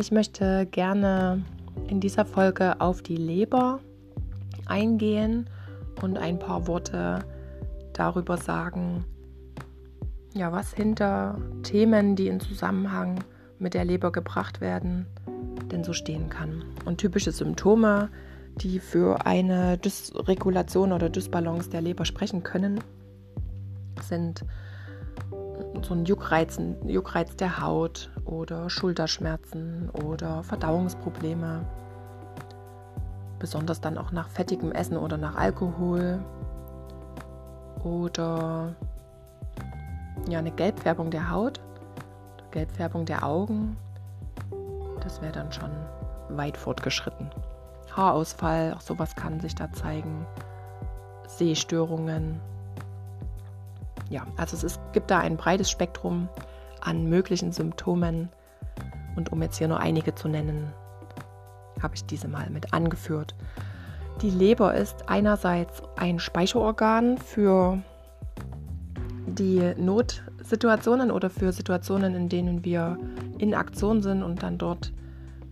Ich möchte gerne in dieser Folge auf die Leber eingehen und ein paar Worte darüber sagen, ja, was hinter Themen, die in Zusammenhang mit der Leber gebracht werden, denn so stehen kann. Und typische Symptome, die für eine Dysregulation oder Dysbalance der Leber sprechen können, sind so ein Juckreiz, Juckreiz der Haut oder Schulterschmerzen oder Verdauungsprobleme. Besonders dann auch nach fettigem Essen oder nach Alkohol. Oder ja, eine Gelbfärbung der Haut, Gelbfärbung der Augen. Das wäre dann schon weit fortgeschritten. Haarausfall, auch sowas kann sich da zeigen. Sehstörungen, ja, also es ist, gibt da ein breites Spektrum an möglichen Symptomen. Und um jetzt hier nur einige zu nennen, habe ich diese mal mit angeführt. Die Leber ist einerseits ein Speicherorgan für die Notsituationen oder für Situationen, in denen wir in Aktion sind und dann dort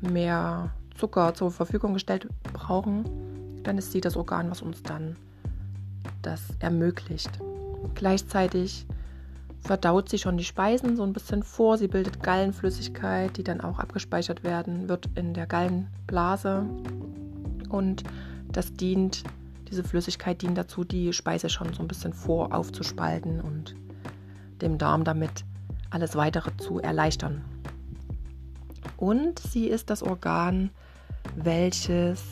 mehr Zucker zur Verfügung gestellt brauchen, dann ist sie das Organ, was uns dann das ermöglicht. Gleichzeitig verdaut sie schon die Speisen so ein bisschen vor. Sie bildet Gallenflüssigkeit, die dann auch abgespeichert werden, wird in der Gallenblase. Und das dient, diese Flüssigkeit dient dazu, die Speise schon so ein bisschen vor aufzuspalten und dem Darm damit alles weitere zu erleichtern. Und sie ist das Organ, welches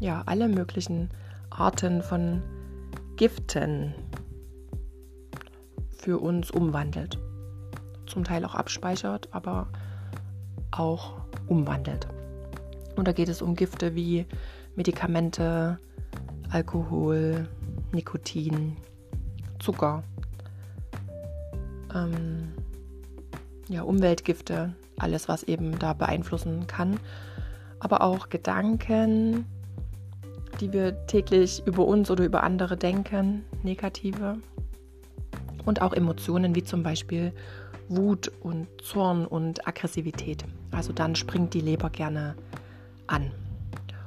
ja alle möglichen Arten von Giften für uns umwandelt. Zum Teil auch abspeichert, aber auch umwandelt. Und da geht es um Gifte wie Medikamente, Alkohol, Nikotin, Zucker, ähm, ja, Umweltgifte, alles, was eben da beeinflussen kann. Aber auch Gedanken, die wir täglich über uns oder über andere denken, negative. Und auch Emotionen wie zum Beispiel Wut und Zorn und Aggressivität. Also dann springt die Leber gerne an.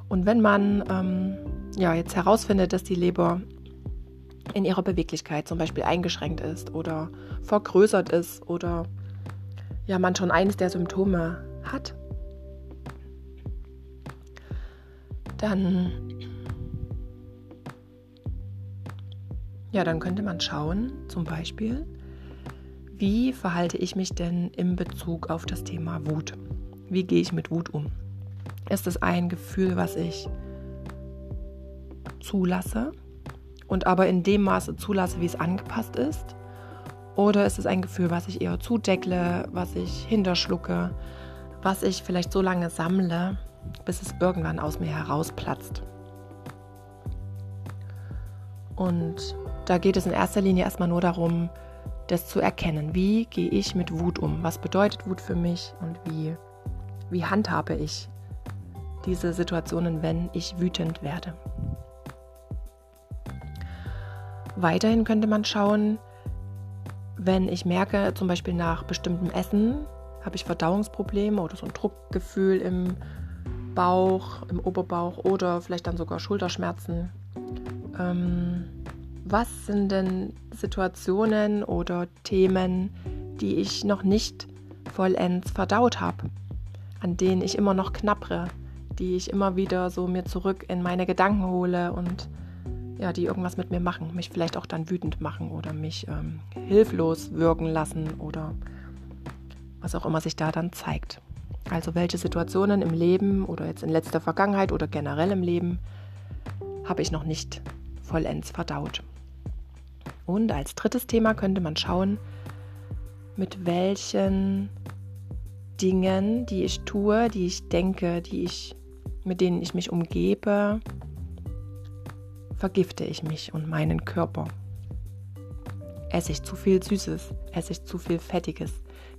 Und wenn man ähm, ja, jetzt herausfindet, dass die Leber in ihrer Beweglichkeit zum Beispiel eingeschränkt ist oder vergrößert ist oder ja, man schon eines der Symptome hat, dann Ja, dann könnte man schauen, zum Beispiel, wie verhalte ich mich denn in Bezug auf das Thema Wut? Wie gehe ich mit Wut um? Ist es ein Gefühl, was ich zulasse und aber in dem Maße zulasse, wie es angepasst ist? Oder ist es ein Gefühl, was ich eher zudeckle, was ich hinterschlucke, was ich vielleicht so lange sammle, bis es irgendwann aus mir herausplatzt? Und da geht es in erster Linie erstmal nur darum, das zu erkennen. Wie gehe ich mit Wut um? Was bedeutet Wut für mich und wie, wie handhabe ich diese Situationen, wenn ich wütend werde? Weiterhin könnte man schauen, wenn ich merke, zum Beispiel nach bestimmtem Essen habe ich Verdauungsprobleme oder so ein Druckgefühl im Bauch, im Oberbauch oder vielleicht dann sogar Schulterschmerzen. Ähm, was sind denn Situationen oder Themen, die ich noch nicht vollends verdaut habe, an denen ich immer noch knappere, die ich immer wieder so mir zurück in meine Gedanken hole und ja, die irgendwas mit mir machen, mich vielleicht auch dann wütend machen oder mich ähm, hilflos wirken lassen oder was auch immer sich da dann zeigt. Also welche Situationen im Leben oder jetzt in letzter Vergangenheit oder generell im Leben habe ich noch nicht vollends verdaut. Und als drittes Thema könnte man schauen, mit welchen Dingen, die ich tue, die ich denke, die ich, mit denen ich mich umgebe, vergifte ich mich und meinen Körper. Esse ich zu viel Süßes, esse ich zu viel Fettiges,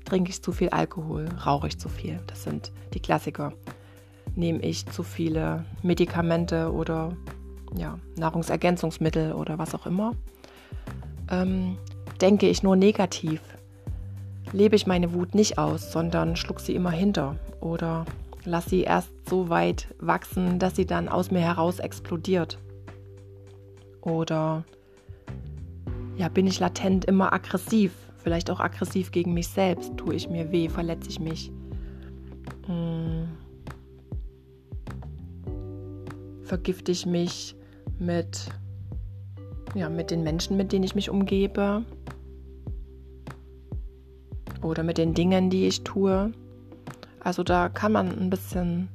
trinke ich zu viel Alkohol, rauche ich zu viel. Das sind die Klassiker. Nehme ich zu viele Medikamente oder ja, Nahrungsergänzungsmittel oder was auch immer ähm, denke ich nur negativ. lebe ich meine Wut nicht aus, sondern schluck sie immer hinter oder lass sie erst so weit wachsen, dass sie dann aus mir heraus explodiert. Oder ja, bin ich latent immer aggressiv, vielleicht auch aggressiv gegen mich selbst, tue ich mir weh, verletze ich mich. Hm. Vergifte ich mich mit ja, mit den Menschen, mit denen ich mich umgebe oder mit den Dingen, die ich tue. Also da kann man ein bisschen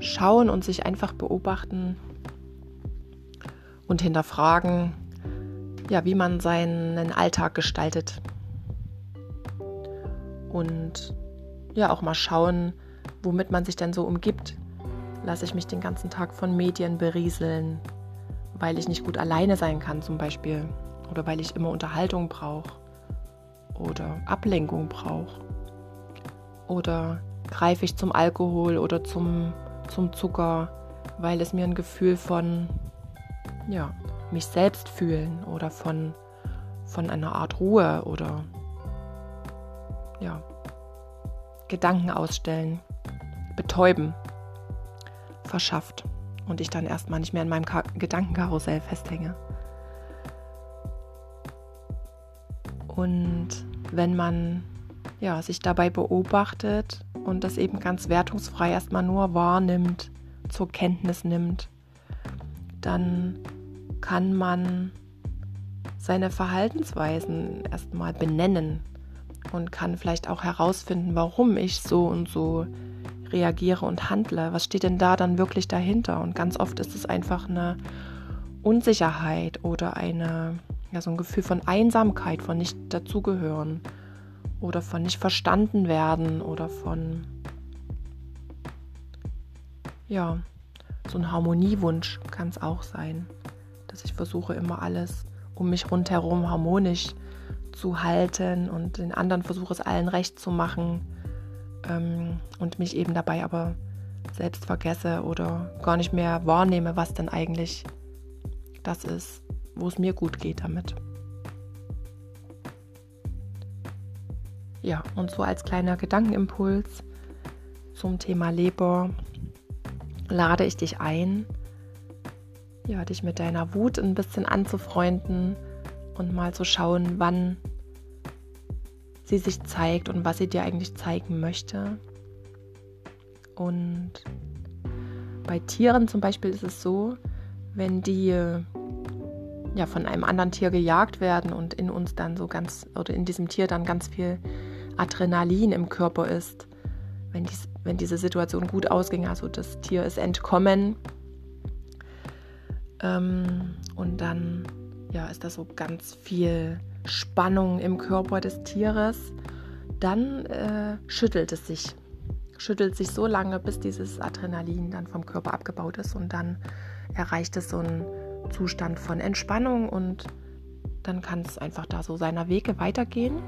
schauen und sich einfach beobachten und hinterfragen, ja, wie man seinen Alltag gestaltet. Und ja, auch mal schauen, womit man sich denn so umgibt. Lasse ich mich den ganzen Tag von Medien berieseln, weil ich nicht gut alleine sein kann zum Beispiel. Oder weil ich immer Unterhaltung brauche oder Ablenkung brauche oder greife ich zum Alkohol oder zum, zum Zucker, weil es mir ein Gefühl von ja, mich selbst fühlen oder von, von einer Art Ruhe oder ja, Gedanken ausstellen, betäuben verschafft und ich dann erstmal nicht mehr in meinem Ka Gedankenkarussell festhänge. Und wenn man ja, sich dabei beobachtet und das eben ganz wertungsfrei erstmal nur wahrnimmt, zur Kenntnis nimmt, dann kann man seine Verhaltensweisen erstmal benennen und kann vielleicht auch herausfinden, warum ich so und so reagiere und handle. Was steht denn da dann wirklich dahinter? Und ganz oft ist es einfach eine Unsicherheit oder eine, ja, so ein Gefühl von Einsamkeit, von nicht dazugehören oder von nicht verstanden werden oder von, ja, so ein Harmoniewunsch kann es auch sein, dass ich versuche immer alles um mich rundherum harmonisch zu halten und den anderen versuche es allen recht zu machen ähm, und mich eben dabei aber selbst vergesse oder gar nicht mehr wahrnehme, was denn eigentlich das ist, wo es mir gut geht damit. Ja, und so als kleiner Gedankenimpuls zum Thema Leber lade ich dich ein, ja, dich mit deiner Wut ein bisschen anzufreunden und mal zu schauen, wann sie sich zeigt und was sie dir eigentlich zeigen möchte. Und bei Tieren zum Beispiel ist es so, wenn die ja von einem anderen Tier gejagt werden und in uns dann so ganz oder in diesem Tier dann ganz viel Adrenalin im Körper ist, wenn, dies, wenn diese Situation gut ausging, also das Tier ist entkommen ähm, und dann ja ist da so ganz viel Spannung im Körper des Tieres, dann äh, schüttelt es sich. Schüttelt sich so lange, bis dieses Adrenalin dann vom Körper abgebaut ist und dann erreicht es so einen Zustand von Entspannung und dann kann es einfach da so seiner Wege weitergehen.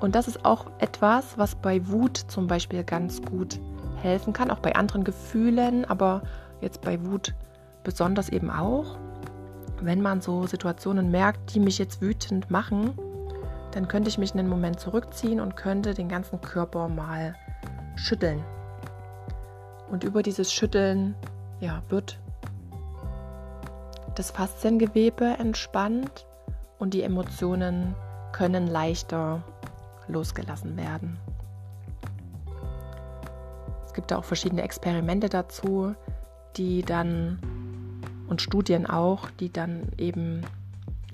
Und das ist auch etwas, was bei Wut zum Beispiel ganz gut helfen kann, auch bei anderen Gefühlen, aber jetzt bei Wut besonders eben auch wenn man so Situationen merkt, die mich jetzt wütend machen, dann könnte ich mich einen Moment zurückziehen und könnte den ganzen Körper mal schütteln. Und über dieses Schütteln ja, wird das Fasziengewebe entspannt und die Emotionen können leichter losgelassen werden. Es gibt auch verschiedene Experimente dazu, die dann und Studien auch, die dann eben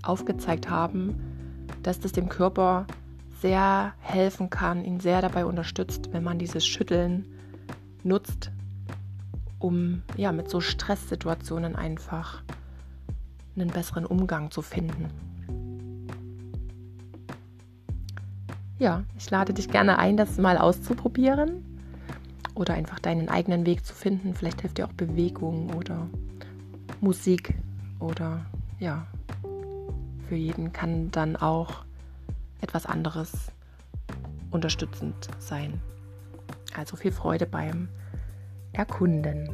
aufgezeigt haben, dass das dem Körper sehr helfen kann, ihn sehr dabei unterstützt, wenn man dieses Schütteln nutzt, um ja mit so Stresssituationen einfach einen besseren Umgang zu finden. Ja, ich lade dich gerne ein, das mal auszuprobieren oder einfach deinen eigenen Weg zu finden. Vielleicht hilft dir auch Bewegung oder Musik oder ja, für jeden kann dann auch etwas anderes unterstützend sein. Also viel Freude beim Erkunden.